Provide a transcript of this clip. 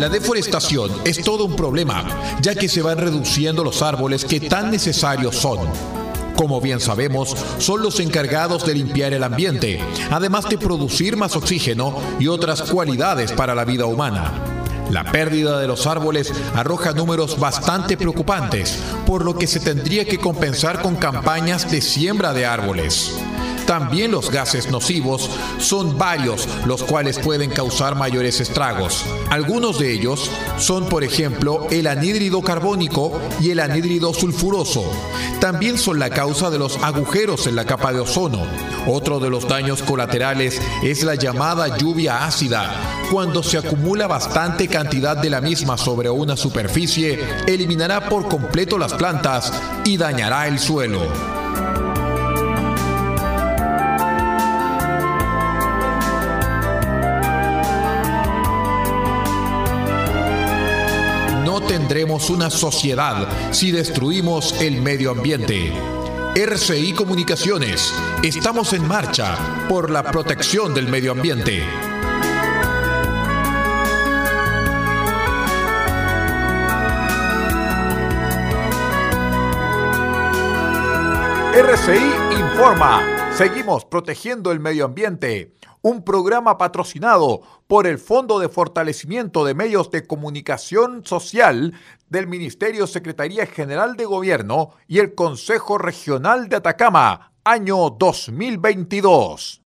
La deforestación es todo un problema, ya que se van reduciendo los árboles que tan necesarios son. Como bien sabemos, son los encargados de limpiar el ambiente, además de producir más oxígeno y otras cualidades para la vida humana. La pérdida de los árboles arroja números bastante preocupantes, por lo que se tendría que compensar con campañas de siembra de árboles. También los gases nocivos son varios, los cuales pueden causar mayores estragos. Algunos de ellos son, por ejemplo, el anhídrido carbónico y el anhídrido sulfuroso. También son la causa de los agujeros en la capa de ozono. Otro de los daños colaterales es la llamada lluvia ácida. Cuando se acumula bastante cantidad de la misma sobre una superficie, eliminará por completo las plantas y dañará el suelo. Tendremos una sociedad si destruimos el medio ambiente. RCI Comunicaciones, estamos en marcha por la protección del medio ambiente. RCI Informa. Seguimos protegiendo el medio ambiente. Un programa patrocinado por el Fondo de Fortalecimiento de Medios de Comunicación Social del Ministerio Secretaría General de Gobierno y el Consejo Regional de Atacama, año 2022.